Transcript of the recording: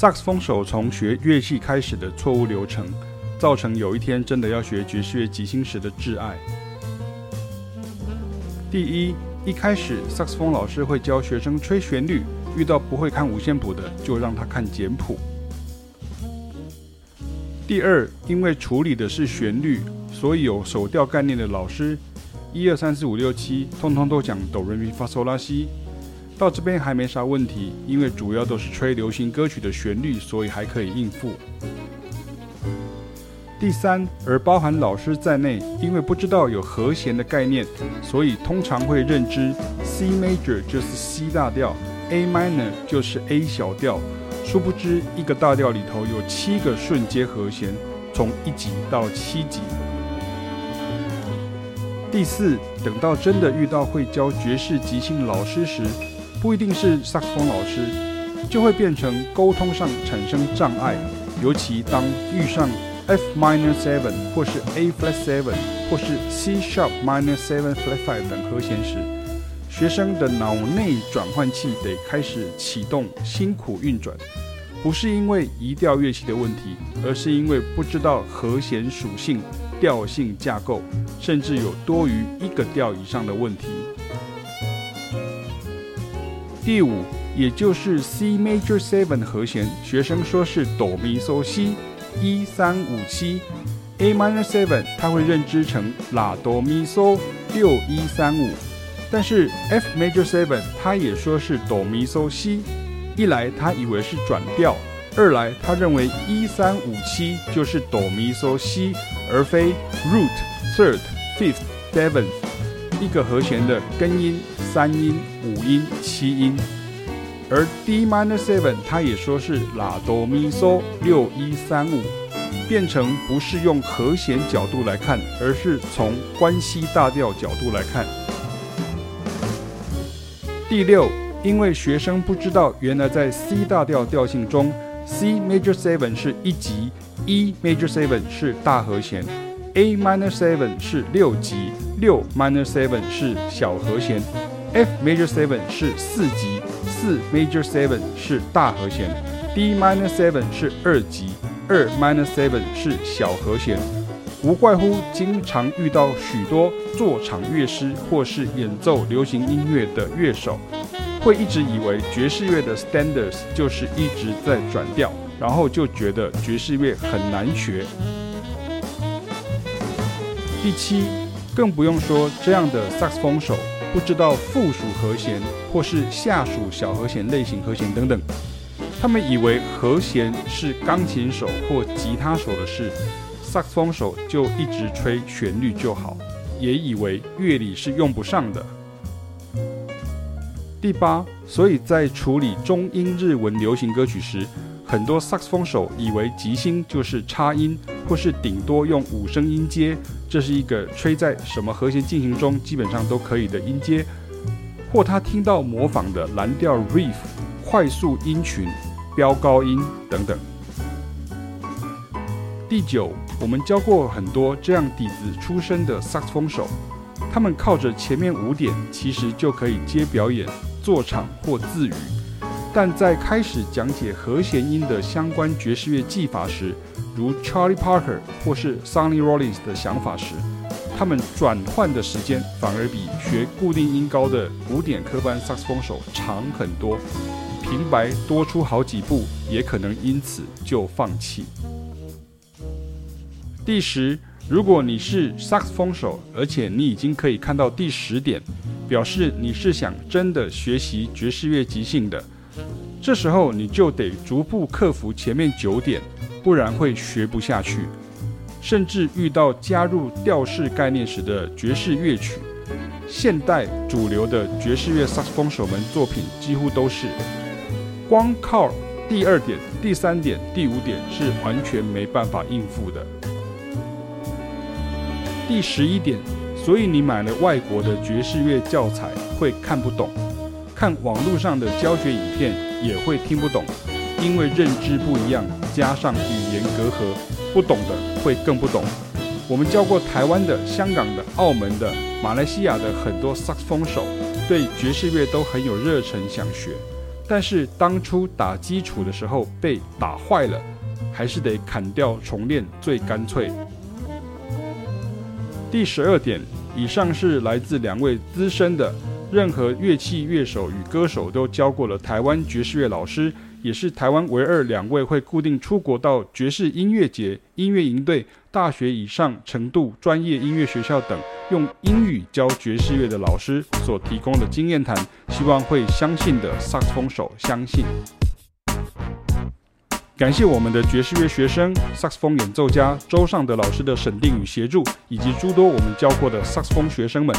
萨克斯风手从学乐器开始的错误流程，造成有一天真的要学爵士乐即兴时的挚爱。第一，一开始萨克斯风老师会教学生吹旋律，遇到不会看五线谱的，就让他看简谱。第二，因为处理的是旋律，所以有手调概念的老师，一二三四五六七，通通都讲哆来咪发嗦拉西。到这边还没啥问题，因为主要都是吹流行歌曲的旋律，所以还可以应付。第三，而包含老师在内，因为不知道有和弦的概念，所以通常会认知 C major 就是 C 大调，A minor 就是 A 小调，殊不知一个大调里头有七个顺阶和弦，从一级到七级。第四，等到真的遇到会教爵士即兴老师时，不一定是萨克斯风老师，就会变成沟通上产生障碍，尤其当遇上 F minor seven 或是 A flat seven 或是 C sharp minor seven flat five 等和弦时，学生的脑内转换器得开始启动，辛苦运转，不是因为移调乐器的问题，而是因为不知道和弦属性、调性架构，甚至有多于一个调以上的问题。第五，也就是 C major seven 和弦，学生说是哆咪嗦西一三五七，A minor seven 他会认知成拉哆咪嗦六一三五，但是 F major seven 他也说是哆咪嗦西，一来他以为是转调，二来他认为一三五七就是哆咪嗦西，而非 root third fifth seventh 一个和弦的根音。三音、五音、七音，而 D minor seven，它也说是拉哆咪嗦六一三五，变成不是用和弦角度来看，而是从关系大调角度来看。第六，因为学生不知道，原来在 C 大调调性中，C major seven 是一级，E major seven 是大和弦，A minor seven 是六级，六 minor seven 是小和弦。F major seven 是四级，四 major seven 是大和弦，D minor seven 是二级，二 minor seven 是小和弦。无怪乎经常遇到许多做场乐师或是演奏流行音乐的乐手，会一直以为爵士乐的 standards 就是一直在转调，然后就觉得爵士乐很难学。第七，更不用说这样的萨克斯风手。不知道附属和弦或是下属小和弦类型和弦等等，他们以为和弦是钢琴手或吉他手的事，萨克斯风手就一直吹旋律就好，也以为乐理是用不上的。第八，所以在处理中英日文流行歌曲时，很多萨克斯风手以为即兴就是插音，或是顶多用五声音阶，这是一个吹在什么和弦进行中基本上都可以的音阶，或他听到模仿的蓝调 riff、快速音群、飙高音等等。第九，我们教过很多这样底子出身的萨克斯风手，他们靠着前面五点其实就可以接表演、做场或自娱。但在开始讲解和弦音的相关爵士乐技法时，如 Charlie Parker 或是 Sonny Rollins 的想法时，他们转换的时间反而比学固定音高的古典科班萨克斯风手长很多，平白多出好几步，也可能因此就放弃。第十，如果你是萨克斯风手，而且你已经可以看到第十点，表示你是想真的学习爵士乐即兴的。这时候你就得逐步克服前面九点，不然会学不下去。甚至遇到加入调式概念时的爵士乐曲，现代主流的爵士乐萨克斯风手们作品几乎都是光靠第二点、第三点、第五点是完全没办法应付的。第十一点，所以你买了外国的爵士乐教材会看不懂。看网络上的教学影片也会听不懂，因为认知不一样，加上语言隔阂，不懂的会更不懂。我们教过台湾的、香港的、澳门的、马来西亚的很多萨克斯风手，对爵士乐都很有热忱，想学，但是当初打基础的时候被打坏了，还是得砍掉重练最干脆。第十二点，以上是来自两位资深的，任何乐器乐手与歌手都教过了台湾爵士乐老师。也是台湾唯二两位会固定出国到爵士音乐节、音乐营队、大学以上程度专业音乐学校等用英语教爵士乐的老师所提供的经验谈，希望会相信的萨克斯风手相信。感谢我们的爵士乐学生、萨克斯风演奏家周尚德老师的审定与协助，以及诸多我们教过的萨克斯风学生们。